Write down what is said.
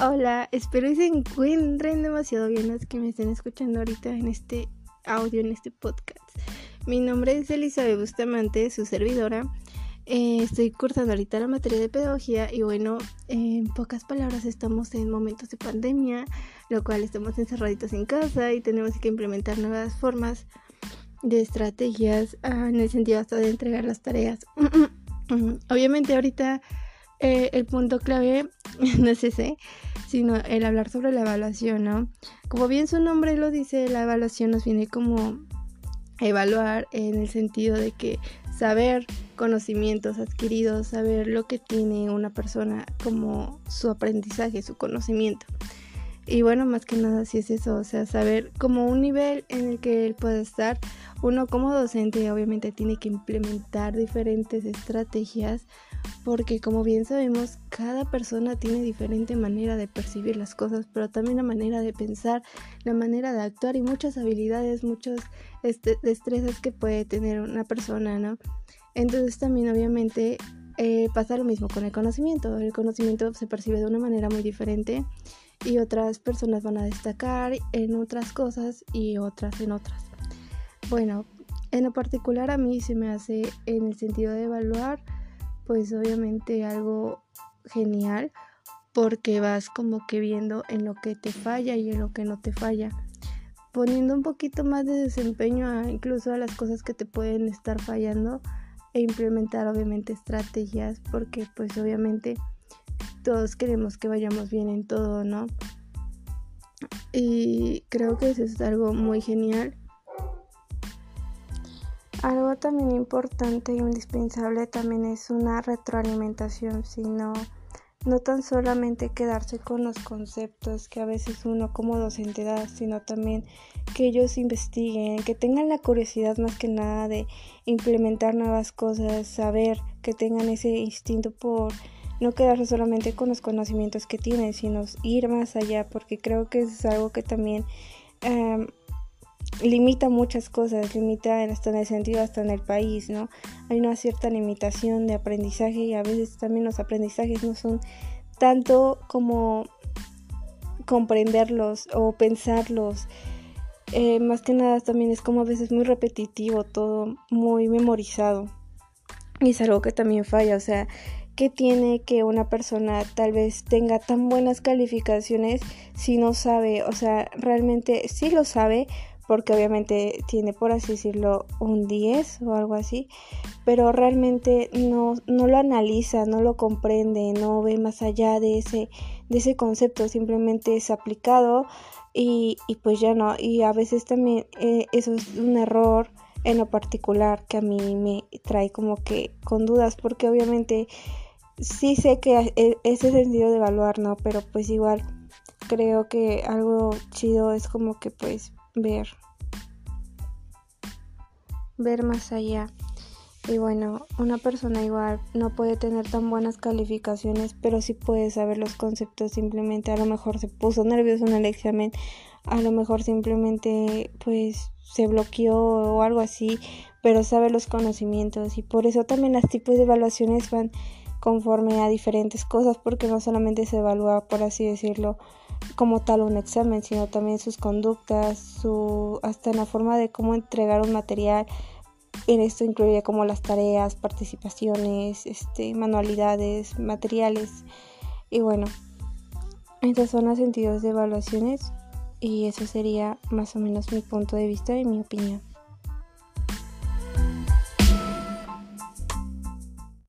Hola, espero que se encuentren demasiado bien los que me estén escuchando ahorita en este audio, en este podcast. Mi nombre es Elizabeth Bustamante, su servidora. Eh, estoy cursando ahorita la materia de pedagogía y bueno, en pocas palabras estamos en momentos de pandemia, lo cual estamos encerraditos en casa y tenemos que implementar nuevas formas de estrategias ah, en el sentido hasta de entregar las tareas. Obviamente ahorita eh, el punto clave no es ese, sino el hablar sobre la evaluación, ¿no? Como bien su nombre lo dice, la evaluación nos viene como evaluar en el sentido de que saber conocimientos adquiridos, saber lo que tiene una persona como su aprendizaje, su conocimiento. Y bueno, más que nada, si es eso, o sea, saber como un nivel en el que él puede estar. Uno como docente obviamente tiene que implementar diferentes estrategias porque como bien sabemos, cada persona tiene diferente manera de percibir las cosas, pero también la manera de pensar, la manera de actuar y muchas habilidades, muchas este, destrezas que puede tener una persona, ¿no? Entonces también obviamente eh, pasa lo mismo con el conocimiento. El conocimiento se percibe de una manera muy diferente y otras personas van a destacar en otras cosas y otras en otras. Bueno, en lo particular a mí se me hace en el sentido de evaluar, pues obviamente algo genial porque vas como que viendo en lo que te falla y en lo que no te falla poniendo un poquito más de desempeño incluso a las cosas que te pueden estar fallando e implementar obviamente estrategias porque pues obviamente todos queremos que vayamos bien en todo, ¿no? Y creo que eso es algo muy genial. Algo también importante e indispensable también es una retroalimentación, sino no tan solamente quedarse con los conceptos que a veces uno como docente da, sino también que ellos investiguen, que tengan la curiosidad más que nada de implementar nuevas cosas, saber, que tengan ese instinto por no quedarse solamente con los conocimientos que tienen, sino ir más allá, porque creo que es algo que también em, limita muchas cosas, limita hasta en el sentido, hasta en el país, ¿no? Hay una cierta limitación de aprendizaje y a veces también los aprendizajes no son tanto como comprenderlos o pensarlos. Eh, más que nada también es como a veces muy repetitivo todo, muy memorizado. Y es algo que también falla, o sea, ¿qué tiene que una persona tal vez tenga tan buenas calificaciones si no sabe? O sea, realmente sí lo sabe porque obviamente tiene, por así decirlo, un 10 o algo así, pero realmente no, no lo analiza, no lo comprende, no ve más allá de ese, de ese concepto, simplemente es aplicado y, y pues ya no, y a veces también eh, eso es un error en lo particular que a mí me trae como que con dudas porque obviamente sí sé que e, ese sentido de evaluar, ¿no? Pero pues igual creo que algo chido es como que pues ver ver más allá. Y bueno, una persona igual no puede tener tan buenas calificaciones, pero sí puede saber los conceptos. Simplemente a lo mejor se puso nervioso en el examen, a lo mejor simplemente pues se bloqueó o algo así, pero sabe los conocimientos y por eso también los tipos de evaluaciones van conforme a diferentes cosas porque no solamente se evalúa por así decirlo como tal un examen sino también sus conductas su hasta en la forma de cómo entregar un material. En esto incluiría como las tareas participaciones este manualidades materiales y bueno estos son los sentidos de evaluaciones y eso sería más o menos mi punto de vista y mi opinión